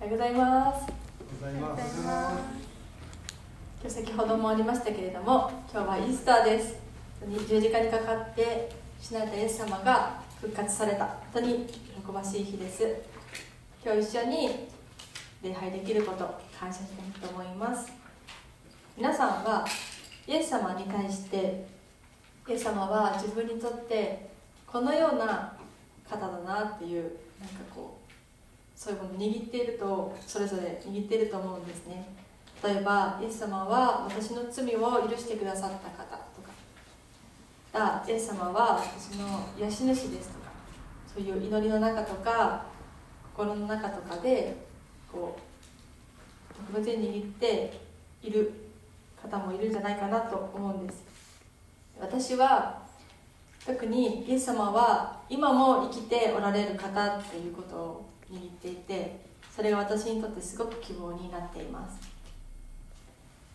おはようございます。おはようございます。今日先ほどもありましたけれども今日はイースターです。十字架にかかって死なれたイエス様が復活された。本当に喜ばしい日です。今日一緒に礼拝できること感謝したいと思います。皆さんはイエス様に対してイエス様は自分にとってこのような方だなっていうなんかこうそういうものを握っているとそれぞれ握っていると思うんですね。例えばイエス様は私の罪を許してくださった方とか。だイエス様は私の癒し主ですとか。そういう祈りの中とか心の中とかでこう特別に握っている方もいるんじゃないかなと思うんです。私は特にイエス様は今も生きておられる方っていうことを握っていてそれが私にとってすごく希望になっています。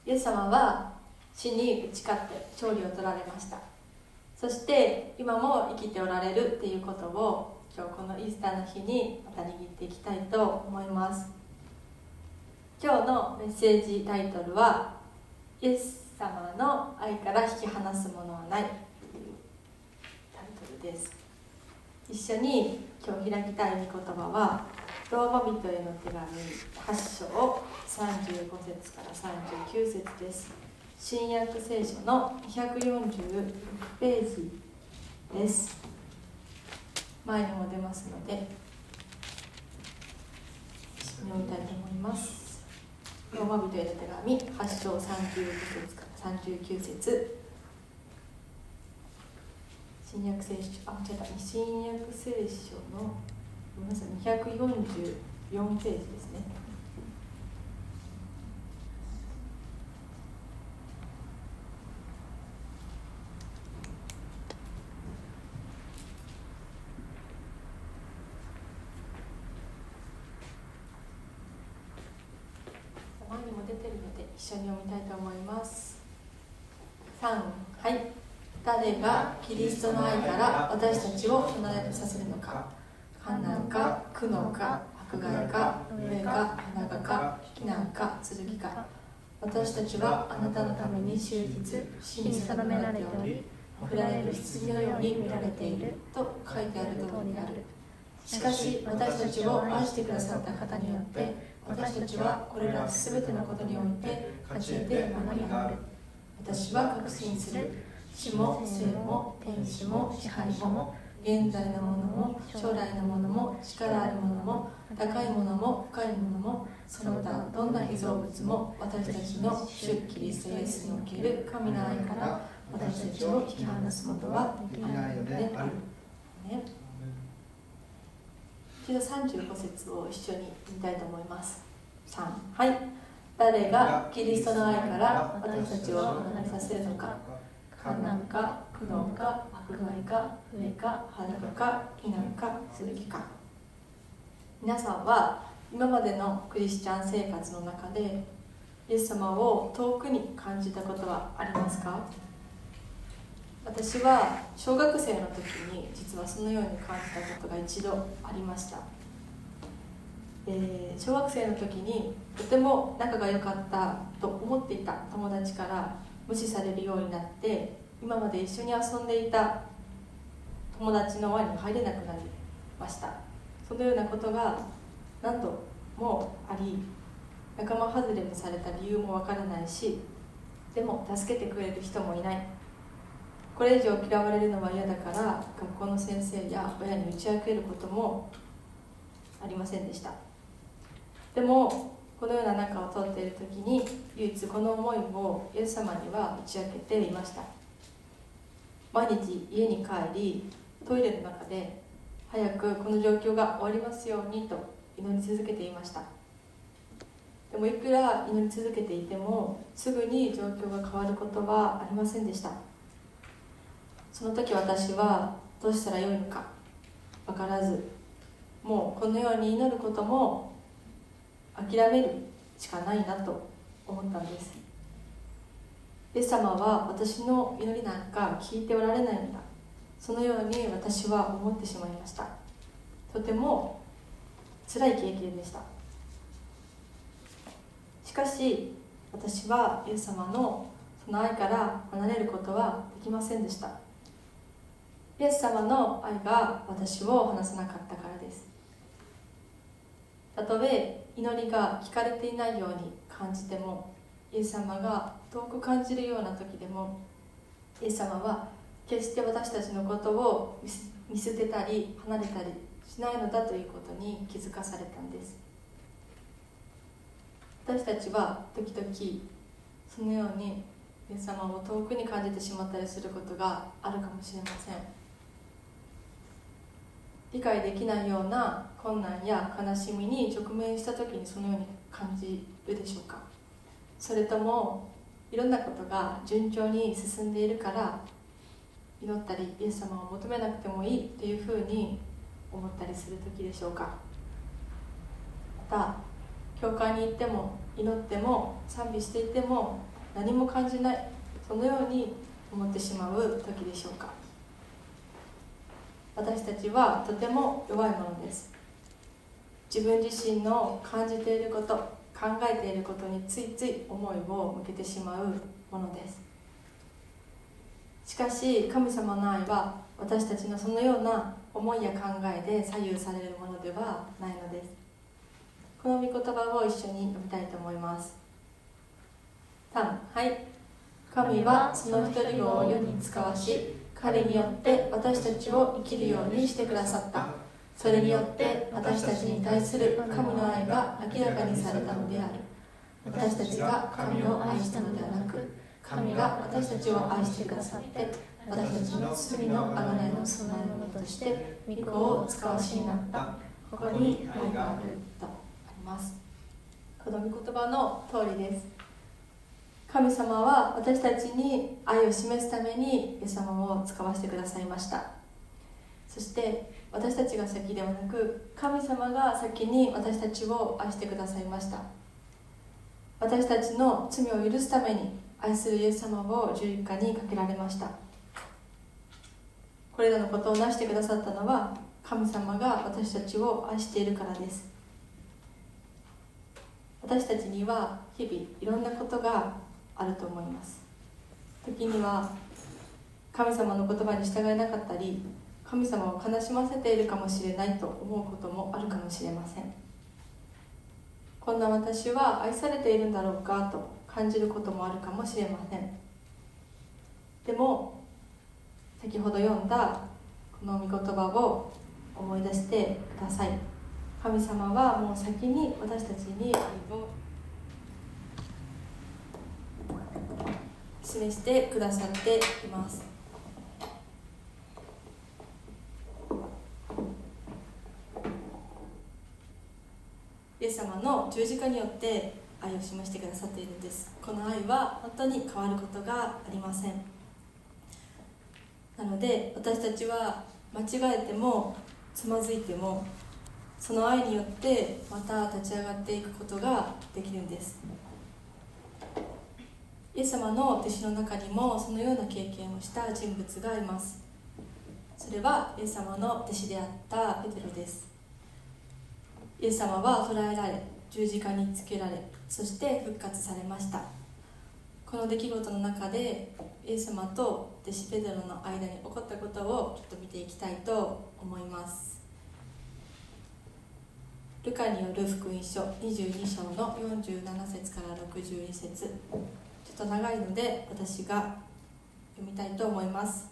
イエス様は死に打ち勝って勝利を取られました。そして今も生きておられるっていうことを今日このイースターの日にまた握っていきたいと思います。今日のメッセージタイトルは「イエス様の愛から引き離すものはない」というタイトルです。一緒に今日開きたい御言葉はローマ人への手紙8章35節から39節です。新約聖書の246ページです。前にも出ますので読みたいと思います。ローマ人への手紙8章35節から39節。新約聖書あ違えた。新約聖書のごめんなさい244ページですね。前にも出てるので一緒に読みたいと思います。3はい。誰がキリストの愛から私たちを離れさせるのか。観難か苦悩か迫害か飢えか花がか避難か剣か。私たちはあなたのために終日死に定められており振られる羊のように見られていると書いてある通りである。しかし私たちを愛してくださった方によって私たちはこれら全てのことにおいて勝ち得て学びがある。私は確信する。死も生も天使も支配も現在のものも将来のものも力あるものも高いものも深いものもその他どんな被造物も私たちの主キリストイエスにおける神の愛から私たちを引き離すことはできないのである。ね、一度35節を一緒に見たいと思います。3はい。誰がキリストの愛から私たちを離れさせるのか。観難か苦悩か迫害か飢えか裸か避難か剣か。皆さんは今までのクリスチャン生活の中でイエス様を遠くに感じたことはありますか？私は小学生の時に実はそのように感じたことが一度ありました、えー小学生の時にとても仲が良かったと思っていた友達から無視されるようになって今まで一緒に遊んでいた友達の輪に入れなくなりました。そのようなことが何度もあり仲間外れにされた理由もわからないしでも助けてくれる人もいない。これ以上嫌われるのは嫌だから学校の先生や親に打ち明けることもありませんでした。でもこのような中を通っている時に唯一この思いをイエス様には打ち明けていました。毎日家に帰りトイレの中で早くこの状況が終わりますようにと祈り続けていました。でもいくら祈り続けていてもすぐに状況が変わることはありませんでした。その時私はどうしたらよいのか分からずもうこのように祈ることも諦めるしかないなと思ったんです。イエス様は私の祈りなんか聞いておられないのだ。そのように私は思ってしまいました。とても辛い経験でした。しかし私はイエス様のその愛から離れることはできませんでした。イエス様の愛が私を離さなかったからです。たとえ祈りが聞かれていないように感じてもイエス様が遠く感じるような時でもイエス様は決して私たちのことを見捨てたり離れたりしないのだということに気づかされたんです。私たちは時々そのようにイエス様を遠くに感じてしまったりすることがあるかもしれません。理解できないような困難や悲しみに直面した時にそのように感じるでしょうか？それともいろんなことが順調に進んでいるから祈ったりイエス様を求めなくてもいいというふうに思ったりする時でしょうか。また教会に行っても祈っても賛美していても何も感じないそのように思ってしまう時でしょうか。私たちはとても弱いものです。自分自身の感じていること考えていることについつい思いを向けてしまうものです。しかし神様の愛は私たちのそのような思いや考えで左右されるものではないのです。この御言葉を一緒に読みたいと思います。3はい。神はその一人を世に使わし彼によって私たちを生きるようにしてくださった。それによって私たちに対する神の愛が明らかにされたのである。私たちが神を愛したのではなく神が私たちを愛してくださって私たちの罪の贖いの備え物として御子を使わしになった。ここに愛があるとあります。この御言葉の通りです。神様は私たちに愛を示すためにイエス様を使わせてくださいました。そして私たちが先ではなく神様が先に私たちを愛してくださいました。私たちの罪を許すために愛するイエス様を十字架にかけられました。これらのことを成してくださったのは神様が私たちを愛しているからです。私たちには日々いろんなことがあると思います。時には神様の言葉に従えなかったり神様を悲しませているかもしれないと思うこともあるかもしれません。こんな私は愛されているんだろうかと感じることもあるかもしれません。でも先ほど読んだこの御言葉を思い出してください。神様はもう先に私たちに愛を示してくださっていますイエス様の十字架によって愛を示してくださっているんです。この愛は本当に変わることがありません。なので私たちは間違えてもつまずいてもその愛によってまた立ち上がっていくことができるんです。イエス様の弟子の中にもそのような経験をした人物がいます。それはイエス様の弟子であったペテロです。イエス様は捕らえられ十字架につけられそして復活されました。この出来事の中でイエス様と弟子ペテロの間に起こったことをちょっと見ていきたいと思います。ルカによる福音書22章の47節から62節。ちょっと長いので私が読みたいと思います。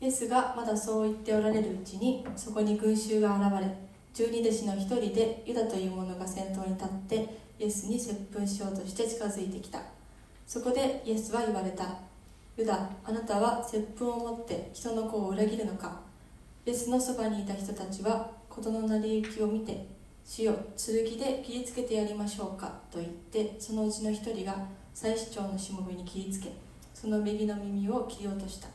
イエスがまだそう言っておられるうちにそこに群衆が現れ十二弟子の一人でユダという者が先頭に立ってイエスに接吻しようとして近づいてきた。そこでイエスは言われた。ユダあなたは接吻を持って人の子を裏切るのか。イエスのそばにいた人たちは事の成り行きを見て主よ剣で切りつけてやりましょうかと言ってそのうちの一人が祭司長のしもべに切りつけその右の耳を切り落とした。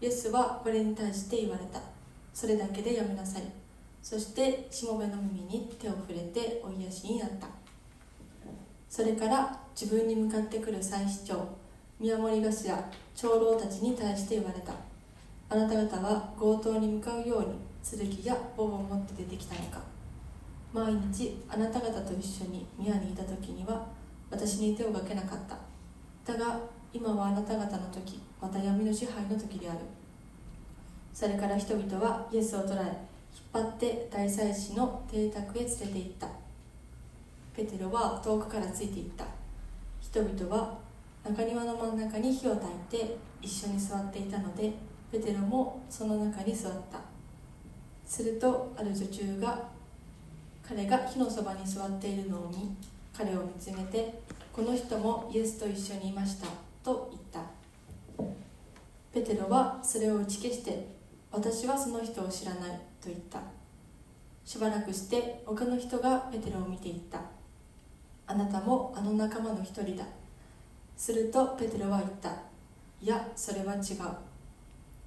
イエスはこれに対して言われた。それだけでやめなさい。そしてしもべの耳に手を触れてお癒しになった。それから自分に向かってくる祭司長宮守頭長老たちに対して言われた。あなた方は強盗に向かうように剣や棒を持って出てきたのか。毎日あなた方と一緒に宮にいた時には私に手をかけなかった。だが今はあなた方の時また闇の支配の時である。それから人々はイエスを捕らえ引っ張って大祭司の邸宅へ連れて行った。ペテロは遠くからついていった。人々は中庭の真ん中に火を焚いて一緒に座っていたのでペテロもその中に座った。するとある女中が彼が火のそばに座っているのを見彼を見つめてこの人もイエスと一緒にいましたと言った。ペテロはそれを打ち消して私はその人を知らない。と言った。しばらくして他の人がペテロを見て言った。あなたもあの仲間の一人だ。するとペテロは言った。いやそれは違う。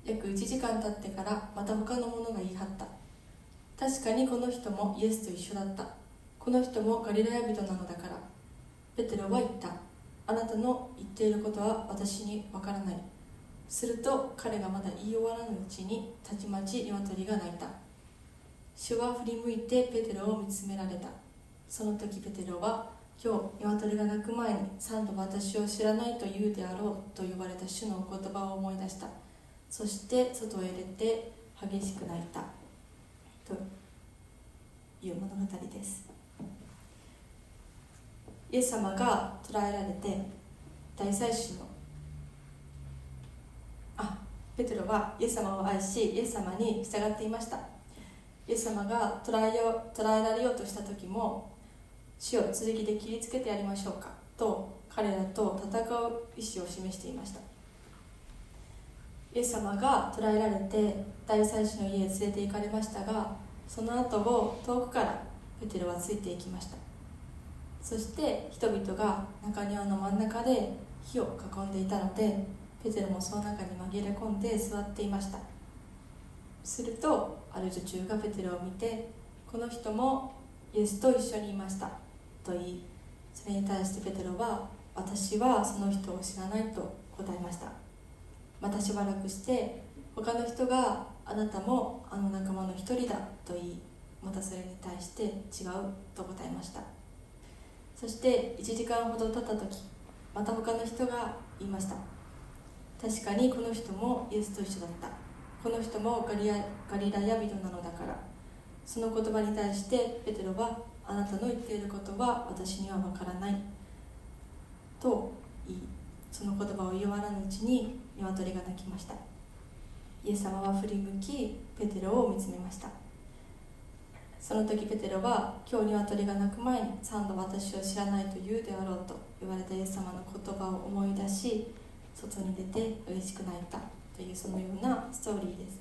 約1時間経ってからまた他の者が言い張った。確かにこの人もイエスと一緒だった。この人もガリラヤ人なのだから。ペテロは言った。あなたの言っていることは私にわからない。すると彼がまだ言い終わらぬうちにたちまち鶏が鳴いた。主は振り向いてペテロを見つめられた。その時ペテロは今日鶏が鳴く前に三度私を知らないと言うであろうと言われた主のお言葉を思い出した。そして外へ出て激しく泣いた。という物語です。イエス様が捕らえられて大祭司のあペテロはイエス様を愛しイエス様に従っていました。イエス様が捕らえよ捕らえられようとした時も死を剣で切りつけてやりましょうかと彼らと戦う意思を示していました。イエス様が捕らえられて大祭司の家へ連れて行かれましたがその後を遠くからペテロはついていきました。そして人々が中庭の真ん中で火を囲んでいたのでペテロもその中に紛れ込んで座っていました。するとある女中がペテロを見てこの人もイエスと一緒にいましたと言いそれに対してペテロは私はその人を知らないと答えました。またしばらくして他の人があなたもあの仲間の一人だと言いまたそれに対して違うと答えました。そして1時間ほど経った時また他の人が言いました。確かにこの人もイエスと一緒だった。この人もガリガリラヤ人なのだから。その言葉に対してペテロはあなたの言っていることは私には分からない。と言いその言葉を言わらぬうちに鶏が鳴きました。イエス様は振り向きペテロを見つめました。その時ペテロは今日鶏が鳴く前に三度私を知らないと言うであろうと言われたイエス様の言葉を思い出し外に出て嬉しく泣いた。というそのようなストーリーです。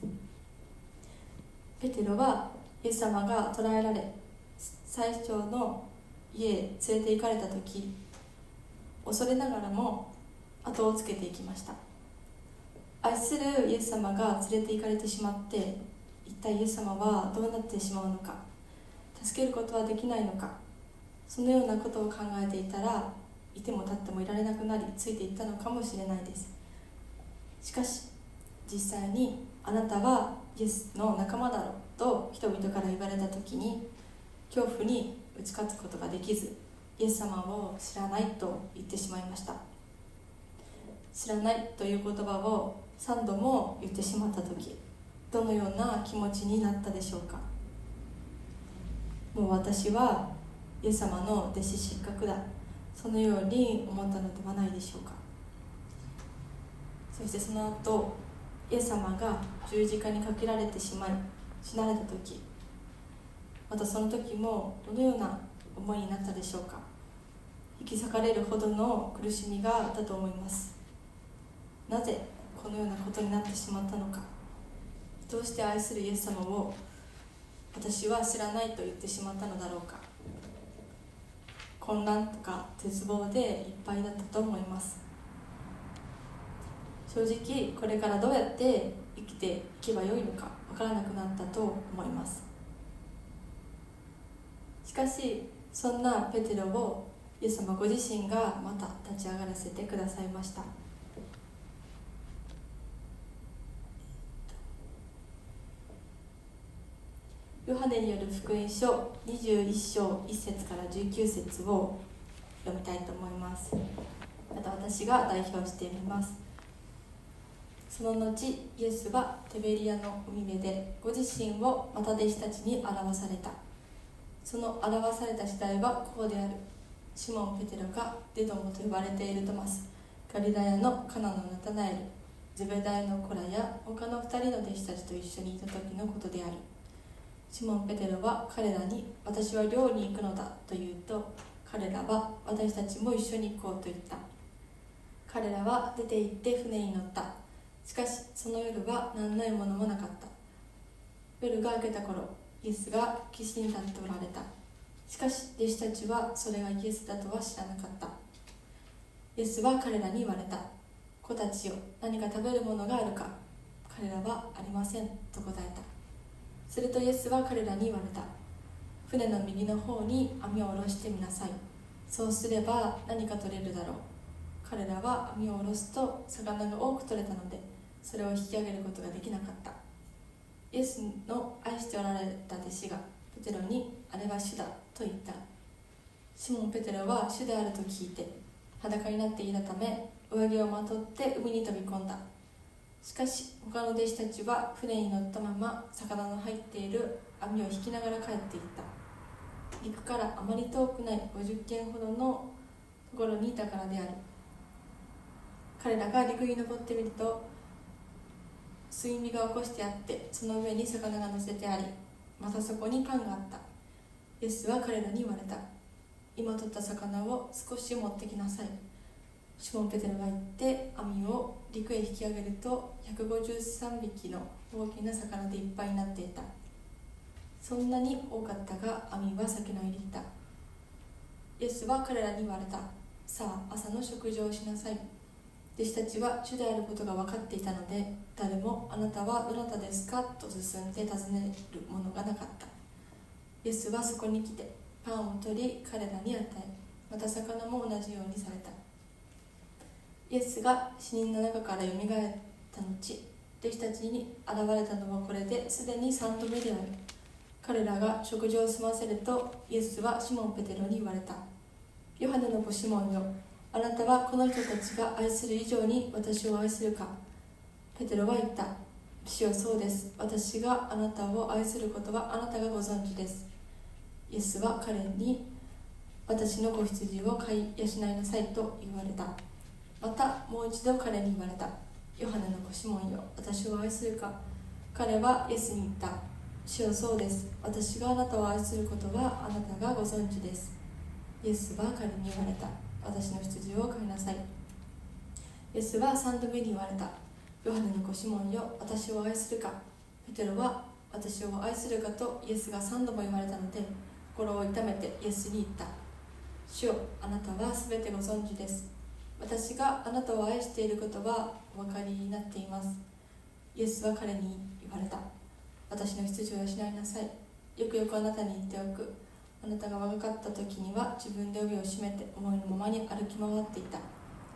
ペテロはイエス様が捕らえられ最初の家へ連れて行かれた時恐れながらも後をつけていきました。愛するイエス様が連れて行かれてしまって一体イエス様はどうなってしまうのか助けることはできないのかそのようなことを考えていたらいても立ってもいられなくなりついていったのかもしれないです。しかし実際にあなたはイエスの仲間だろうと人々から言われた時に恐怖に打ち勝つことができずイエス様を知らないと言ってしまいました。知らないという言葉を3度も言ってしまった時どのような気持ちになったでしょうか？もう私はイエス様の弟子失格だ。そのように思ったのではないでしょうか。そしてその後イエス様が十字架にかけられてしまい死なれた時またその時もどのような思いになったでしょうか？引き裂かれるほどの苦しみがあったと思います。なぜこのようなことになってしまったのか？どうして愛するイエス様を私は知らないと言ってしまったのだろうか？混乱とか絶望でいっぱいだったと思います。正直これからどうやって生きていけばよいのか分からなくなったと思います。しかしそんなペテロをイエス様ご自身がまた立ち上がらせてくださいました。ヨハネによる福音書21章1節から19節を読みたいと思います。また私が代表してみます。その後イエスはテベリアの海辺でご自身をまた弟子たちに表された。その表された時代はこうであるシモン・ペテロがデドモと呼ばれているトマスガリラヤのカナのナタナエル。ゼベダイの子らや他の2人の弟子たちと一緒にいた時のことである。シモン・ペテロは彼らに「私は漁に行くのだ」と言うと彼らは私たちも一緒に行こうと言った。彼らは出て行って船に乗った。しかしその夜は何の獲物もなかった。夜が明けた頃イエスが岸に立っておられた。しかし弟子たちはそれがイエスだとは知らなかった。イエスは彼らに言われた。子たちよ何か食べるものがあるか。彼らはありませんと答えた。するとイエスは彼らに言われた。船の右の方に網を下ろしてみなさい。そうすれば何か取れるだろう。彼らは網を下ろすと魚が多く取れたのでそれを引き上げることができなかった。イエスの愛しておられた弟子がペテロに「あれは主だ」と言った。シモン・ペテロは主であると聞いて裸になっていたため上着をまとって海に飛び込んだ。しかし他の弟子たちは船に乗ったまま魚の入っている網を引きながら帰っていった。陸からあまり遠くない50軒ほどのところにいたからである。彼らが陸に登ってみると水味が起こしてあってその上に魚が乗せてありまたそこにパンがあった。イエスは彼らに言われた。今取った魚を少し持ってきなさい。シモン・ペテロが行って網を陸へ引き上げると153匹の大きな魚でいっぱいになっていた。そんなに多かったが網は先の入りったイエスは彼らに言われた。さあ朝の食事をしなさい。弟子たちは主であることが分かっていたので誰も「あなたはどなたですか?」と進んで尋ねるものがなかった。イエスはそこに来てパンを取り彼らに与えまた魚も同じようにされた。イエスが死人の中からよみがえった後弟子たちに現れたのはこれですでに3度目である。彼らが食事を済ませるとイエスはシモン・ペテロに言われた。ヨハネの子シモンよあなたはこの人たちが愛する以上に私を愛するか？ペテロは言った。主よそうです。私があなたを愛することはあなたがご存知です。イエスは彼に私の子羊を飼い養いなさいと言われた。またもう一度彼に言われた。ヨハネの子シモンよ。私を愛するか？彼はイエスに言った。主よそうです。私があなたを愛することはあなたがご存知です。イエスは彼に言われた。私の羊を飼いなさい。イエスは3度目に言われた。ヨハネの子シモンよ私を愛するか。ペテロは私を愛するかとイエスが3度も言われたので心を痛めてイエスに言った。主よあなたは全てご存知です。私があなたを愛していることはお分かりになっています。イエスは彼に言われた。私の羊を養いなさい。よくよくあなたに言っておく。あなたが若かった時には自分で帯を締めて思いのままに歩き回っていた。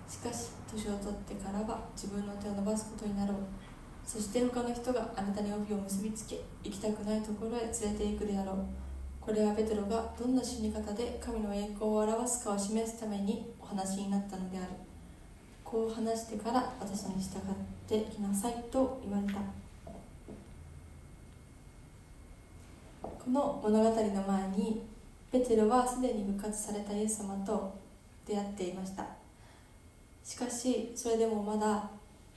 しかし年を取ってからは自分の手を伸ばすことになろう。そして他の人があなたに帯を結びつけ行きたくないところへ連れて行くであろう。これはペテロがどんな死に方で神の栄光を表すかを示すためにお話になったのである。こう話してから私に従ってきなさいと言われた。この物語の前にペテロはすでに復活されたイエス様と出会っていました。しかしそれでもまだ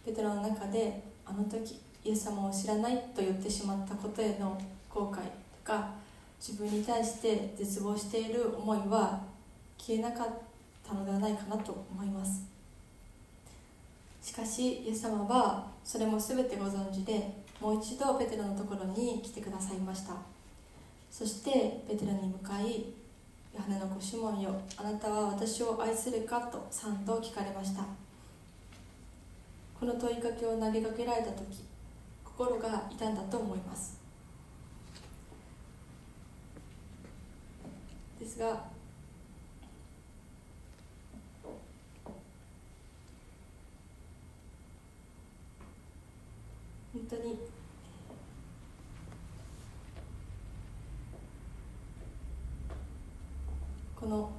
ペテロの中であの時イエス様を知らないと言ってしまったことへの後悔とか自分に対して絶望している思いは消えなかったのではないかなと思います。しかしイエス様はそれも全てご存知でもう一度ペテロのところに来てくださいました。そしてペテロに向かいヨハネの子シモンよあなたは私を愛するかと3度聞かれました。この問いかけを投げかけられた時心が痛んだと思います。ですが本当にこの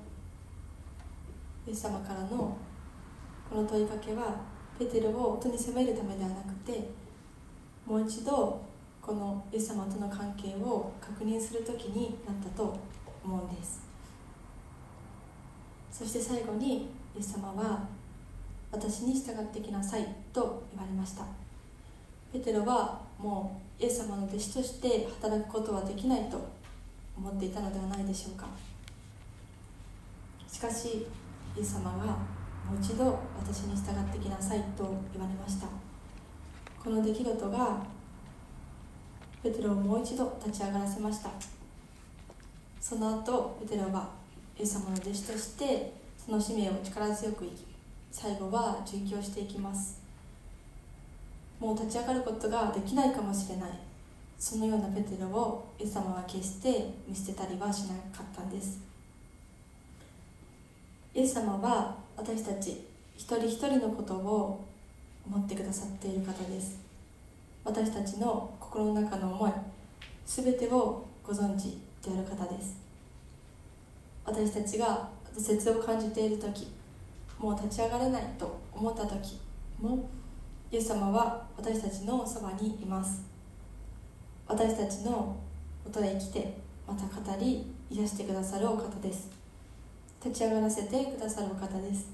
イエス様からのこの問いかけはペテロを音に責めるためではなくてもう一度このイエス様との関係を確認する時になったと思うんです。そして最後にイエス様は私に従ってきなさいと言われました。ペテロはもうイエス様の弟子として働くことはできないと思っていたのではないでしょうか。しかしイエス様がもう一度私に従ってきなさいと言われました。この出来事がペテロをもう一度立ち上がらせました。その後ペテロはイエス様の弟子としてその使命を力強く生き最後は殉教していきます。もう立ち上がることができないかもしれない。そのようなペテロをイエス様は決して見捨てたりはしなかったんです。イエス様は私たち一人一人のことを思ってくださっている方です。私たちの心の中の思い全てをご存知である方です。私たちが挫折を感じている時もう立ち上がれないと思った時もイエス様は私たちのそばにいます。私たちのことで生きてまた語り癒してくださるお方です。立ち上がらせてくださる方です。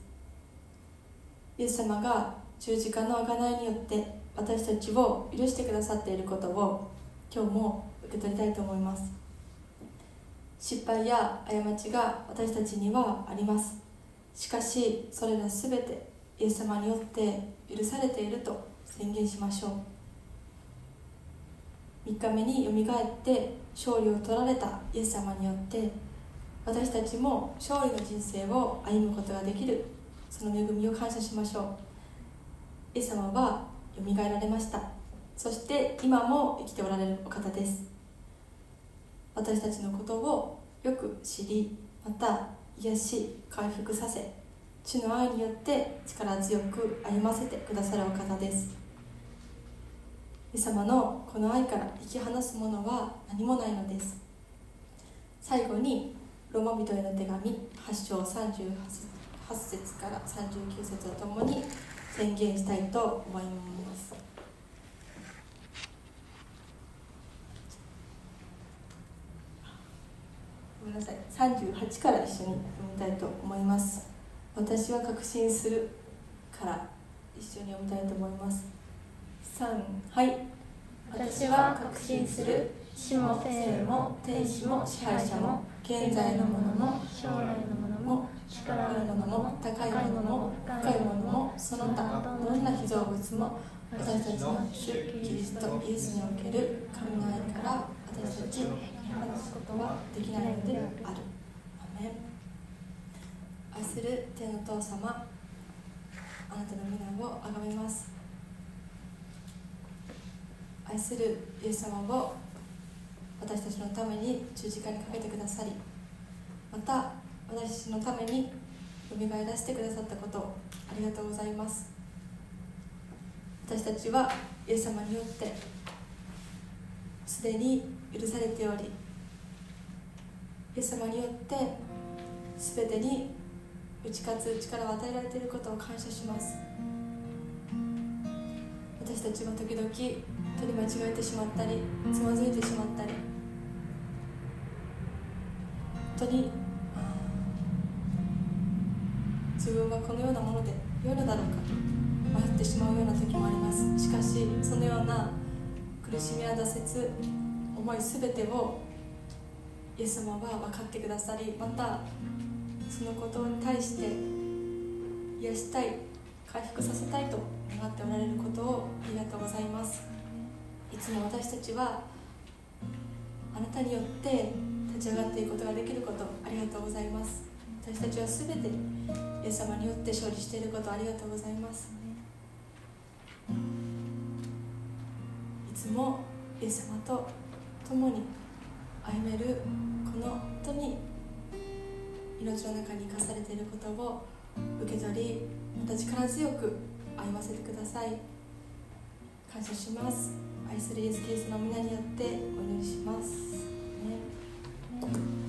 イエス様が十字架の贖いによって私たちを許してくださっていることを今日も受け取りたいと思います。失敗や過ちが私たちにはあります。しかしそれら全てイエス様によって許されていると宣言しましょう。3日目によみがえって勝利を取られたイエス様によって私たちも勝利の人生を歩むことができるその恵みを感謝しましょう。イエス様はよみがえられました。そして今も生きておられるお方です。私たちのことをよく知りまた癒し回復させ主の愛によって力強く歩ませてくださるお方です。イエス様のこの愛から引き離すものは何もないのです。最後にローマ人への手紙8章38節から39節とともに宣言したいと思います。ごめんなさい。38から一緒に読みたいと思います。私は確信するから一緒に読みたいと思います。3はい。私は確信する。死も生も天使も支配者も。現在のものも将来のものも力あるものも高いものも深いものもその他どんな被造物も私たちの主キリストイエスにおける神の愛から私たち話すことはできないのである。アメン。愛する天の父様あなたの皆をあがめます。愛するイエス様を私たちのために十字架にかけてくださりまた私たちのためによみがえらせてくださったことありがとうございます。私たちはイエス様によってすでに許されておりイエス様によって全てに打ち勝つ力を与えられていることを感謝します。私たちは時々取り間違えてしまったりつまずいてしまったり当に自分はこのようなもので良いのだろうかと迷ってしまうような時もあります。しかしそのような苦しみや挫折思い全てをイエス様は分かってくださりまたそのことに対して癒したい回復させたいと願っておられることをありがとうございます。いつも私たちはあなたによってち上がっていくことができることありがとうございます。私たちは全てイエス様によって勝利していることありがとうございます。いつもイエス様と共に歩めるこの本当に命の中に生かされていることを受け取りまた力強く歩ませてください。感謝します。愛するイエス・キリストの皆によってお祈りします。Thank you.